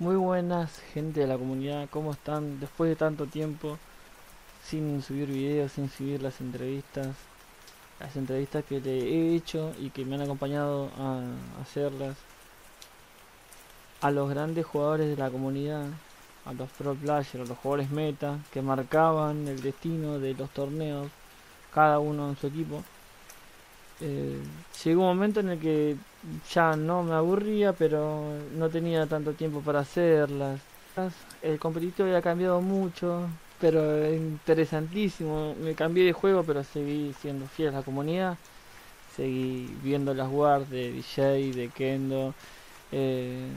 Muy buenas, gente de la comunidad, ¿cómo están? Después de tanto tiempo, sin subir videos, sin subir las entrevistas, las entrevistas que le he hecho y que me han acompañado a hacerlas, a los grandes jugadores de la comunidad, a los pro players, a los jugadores meta, que marcaban el destino de los torneos, cada uno en su equipo. Eh, llegó un momento en el que ya no me aburría, pero no tenía tanto tiempo para hacerlas. El competitivo había cambiado mucho, pero es interesantísimo. Me cambié de juego, pero seguí siendo fiel a la comunidad. Seguí viendo las wars de DJ, de Kendo. Eh,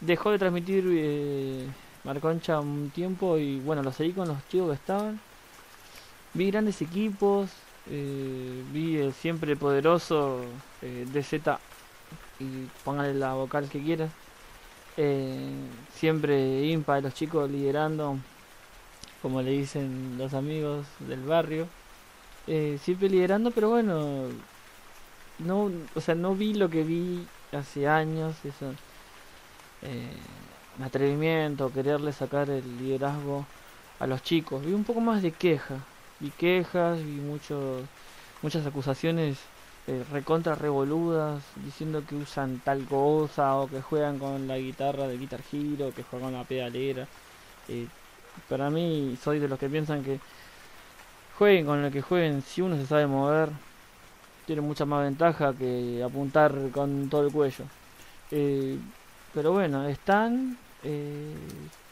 dejó de transmitir eh, Marconcha un tiempo y bueno, lo seguí con los chicos que estaban. Vi grandes equipos, eh, vi el siempre poderoso eh, DZ y póngale la vocal que quieras. Eh, siempre impa de los chicos liderando, como le dicen los amigos del barrio. Eh, siempre liderando, pero bueno, no, o sea, no vi lo que vi hace años, eso, eh, atrevimiento, quererle sacar el liderazgo a los chicos. Vi un poco más de queja, vi quejas, vi muchos muchas acusaciones eh, recontra revoludas diciendo que usan tal cosa o que juegan con la guitarra de Guitar Hero, que juegan la pedalera. Eh, para mí soy de los que piensan que jueguen con lo que jueguen, si uno se sabe mover, tiene mucha más ventaja que apuntar con todo el cuello. Eh, pero bueno, están. Eh,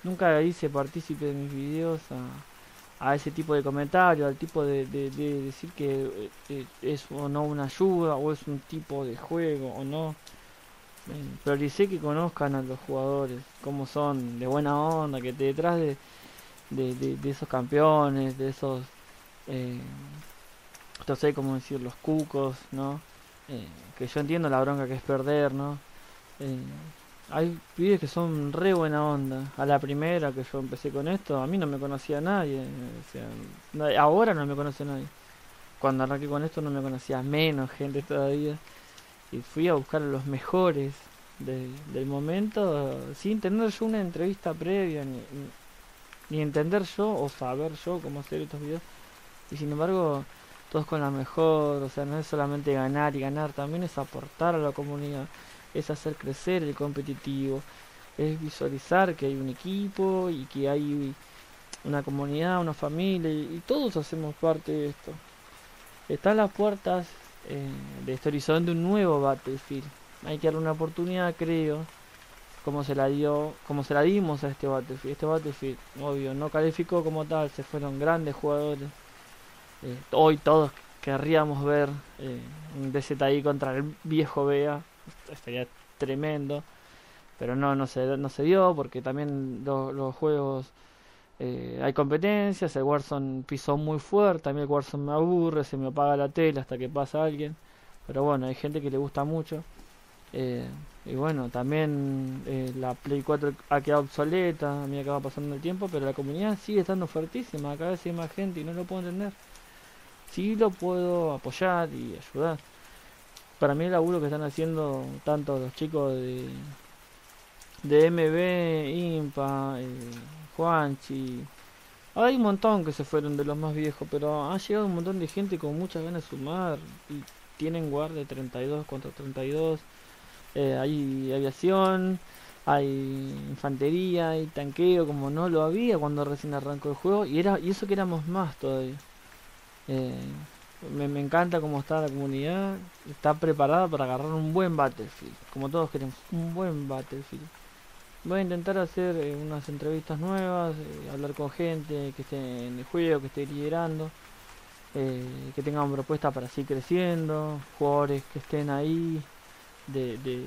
nunca hice partícipe de mis videos a, a ese tipo de comentarios, al tipo de, de- de decir que eh, eh, es o no una ayuda o es un tipo de juego o no. Eh, prioricé que conozcan a los jugadores, cómo son, de buena onda, que detrás de, de, de- de esos campeones, de esos, eh, no sé cómo decir, los cucos, ¿no? Eh, que yo entiendo la bronca que es perder, ¿no? Eh, hay pibes que son re buena onda. A la primera que yo empecé con esto, a mí no me conocía nadie. O sea, ahora no me conoce nadie. Cuando arranqué con esto no me conocía menos gente todavía. Y fui a buscar a los mejores de- del momento sin tener yo una entrevista previa, ni- ni entender yo o saber yo cómo hacer estos videos. Y sin embargo, todos con la mejor. O sea, no es solamente ganar y ganar, también es aportar a la comunidad es hacer crecer el competitivo, es visualizar que hay un equipo y que hay una comunidad, una familia y, todos hacemos parte de esto. Están las puertas eh, de este horizonte un nuevo Battlefield. Hay que darle una oportunidad, creo, como se la dio, como se la dimos a este Battlefield. Este Battlefield, obvio, no calificó como tal, se fueron grandes jugadores. Eh, hoy todos querríamos ver eh, un DZI contra el viejo Bea estaría tremendo. Pero no no se no se dio porque también lo- los juegos eh, hay competencias el Warzone pisó muy fuerte a mí el Warzone me aburre se me apaga la tele hasta que pasa alguien. Pero bueno hay gente que le gusta mucho. Eh, y bueno también eh, la Play 4 ha quedado obsoleta a mí acaba pasando el tiempo pero la comunidad sigue estando fuertísima cada vez hay más gente y no lo puedo entender. Sí lo puedo apoyar y ayudar para mí el laburo que están haciendo tanto los chicos de de MB, Impa, eh, Juanchi, hay un montón que se fueron de los más viejos, pero ha llegado un montón de gente con muchas ganas de sumar y tienen guardia de 32 contra 32, eh, hay aviación, hay infantería, hay tanqueo como no lo había cuando recién arrancó el juego y era y eso que éramos más todavía. Eh, me, encanta cómo está la comunidad. Está preparada para agarrar un buen Battlefield. Como todos queremos, un buen Battlefield. Voy a intentar hacer eh, unas entrevistas nuevas, eh, hablar con gente que esté en el juego, que esté liderando, eh, que tengan propuestas para seguir creciendo, jugadores que estén ahí, de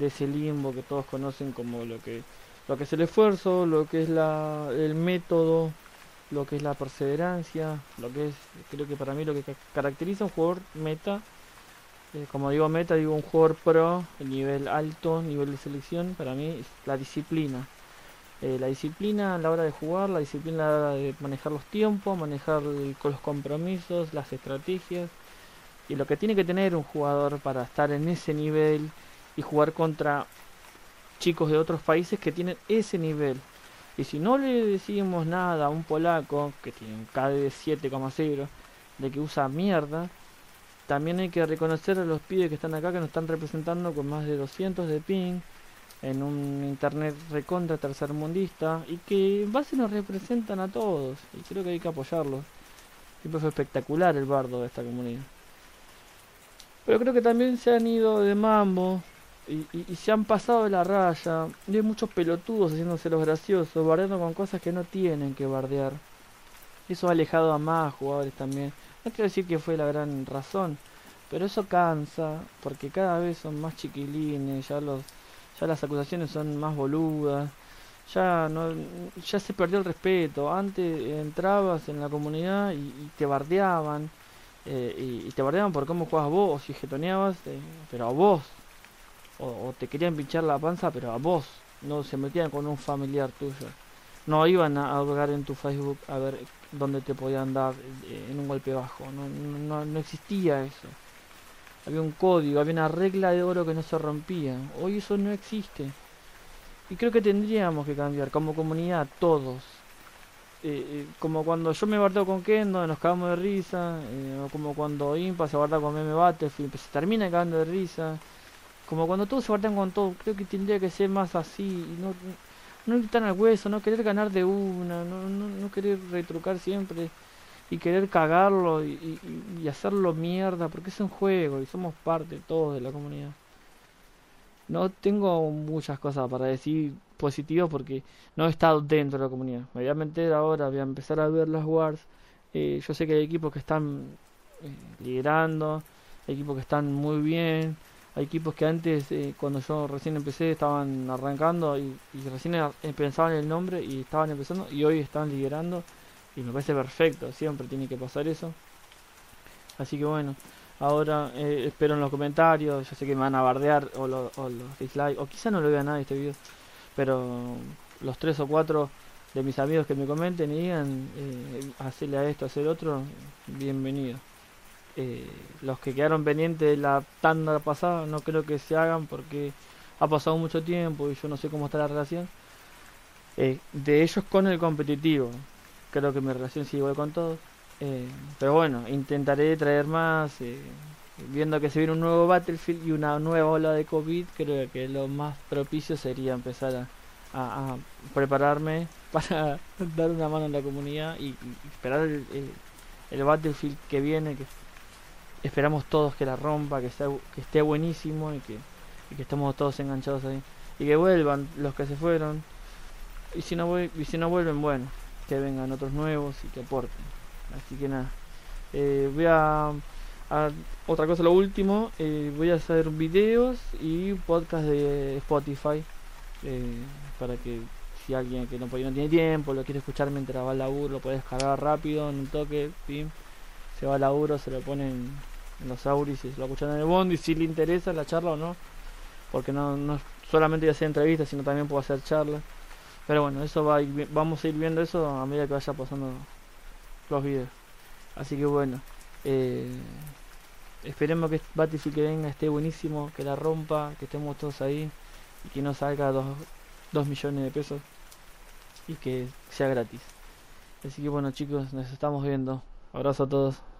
ese limbo que todos conocen como lo que, lo que es el esfuerzo, lo que es la, el método, lo que es la perseverancia, lo que es, creo que para mí lo que ca- caracteriza un jugador meta, eh, como digo meta, digo un jugador pro, el nivel alto, nivel de selección, para mí es la disciplina. Eh, la disciplina a la hora de jugar, la disciplina a la hora de manejar los tiempos, manejar los compromisos, las estrategias, y lo que tiene que tener un jugador para estar en ese nivel y jugar contra chicos de otros países que tienen ese nivel. Y si no le decimos nada a un polaco que tiene un KD 7,0 de que usa mierda, también hay que reconocer a los pibes que están acá que nos están representando con más de 200 de ping en un internet recontra tercermundista y que en base nos representan a todos y creo que hay que apoyarlos. Siempre fue espectacular el bardo de esta comunidad. Pero creo que también se han ido de mambo y, y, se han pasado de la raya. Y hay muchos pelotudos haciéndose los graciosos, bardeando con cosas que no tienen que bardear. Eso ha alejado a más jugadores también. No quiero decir que fue la gran razón, pero eso cansa, porque cada vez son más chiquilines, ya los ya las acusaciones son más boludas, ya no ya se perdió el respeto. Antes entrabas en la comunidad y, te bardeaban, eh, y, te bardeaban por cómo jugabas vos, y jetoneabas, eh, pero a vos, o, te querían pinchar la panza, pero a vos, no se metían con un familiar tuyo. No iban a ahogar en tu Facebook a ver donde te podían dar eh, en un golpe bajo. No, no, no existía eso. Había un código, había una regla de oro que no se rompía. Hoy eso no existe. Y creo que tendríamos que cambiar como comunidad todos. Eh, eh, como cuando yo me bardeo con Kendo, nos cagamos de risa. o como cuando Impa se bardea con Meme Battlefield, se termina cagando de risa. Como cuando todos se bardean con todo. Creo que tendría que ser más así. Y no, no gritar al hueso, no querer ganar de una, no, no, no querer retrucar siempre y querer cagarlo y, y, hacerlo mierda, porque es un juego y somos parte todos de la comunidad. No tengo muchas cosas para decir positivas porque no he estado dentro de la comunidad. Me voy a meter ahora, voy a empezar a ver las wars. Eh, yo sé que hay equipos que están eh, liderando, hay equipos que están muy bien, hay equipos que antes, eh, cuando yo recién empecé, estaban arrancando y, recién pensaban el nombre y estaban empezando y hoy están liderando y me parece perfecto, siempre tiene que pasar eso. Así que bueno, ahora eh, espero en los comentarios, yo sé que me van a bardear o, los dislikes, o quizá no lo vea nada este video, pero los tres o cuatro de mis amigos que me comenten y digan, eh, hacerle a esto, hacer otro, bienvenido. Eh, los que quedaron pendientes de la tanda pasada no creo que se hagan porque ha pasado mucho tiempo y yo no sé cómo está la relación. Eh, de ellos con el competitivo creo que mi relación sigue igual con todos. Eh, pero bueno intentaré traer más viendo que se viene un nuevo Battlefield y una nueva ola de COVID creo que lo más propicio sería empezar a, prepararme para dar una mano en la comunidad y, esperar el, el Battlefield que viene que esperamos todos que la rompa, que, que esté buenísimo y que, que estemos todos enganchados ahí. Y que vuelvan los que se fueron. Y si no, y si no vuelven, bueno, que vengan otros nuevos y que aporten. Así que nada. Eh, voy a, Otra cosa, lo último. Eh, voy a hacer videos y podcast de Spotify. Eh, para que si alguien que no, no tiene tiempo, lo quiere escuchar mientras va al laburo, lo puede descargar rápido en un toque. Se va al laburo, se lo ponen en los auris y lo escuchan en el bondi si le interesa la charla o no porque no, no solamente voy a hacer entrevistas sino también puedo hacer charlas. Pero bueno eso va vamos a ir viendo eso a medida que vaya pasando los videos. Así que bueno eh, esperemos que Battlefield que venga esté buenísimo que la rompa que estemos todos ahí y que no salga dos, dos millones de pesos y que sea gratis. Así que bueno chicos nos estamos viendo. Abrazo a todos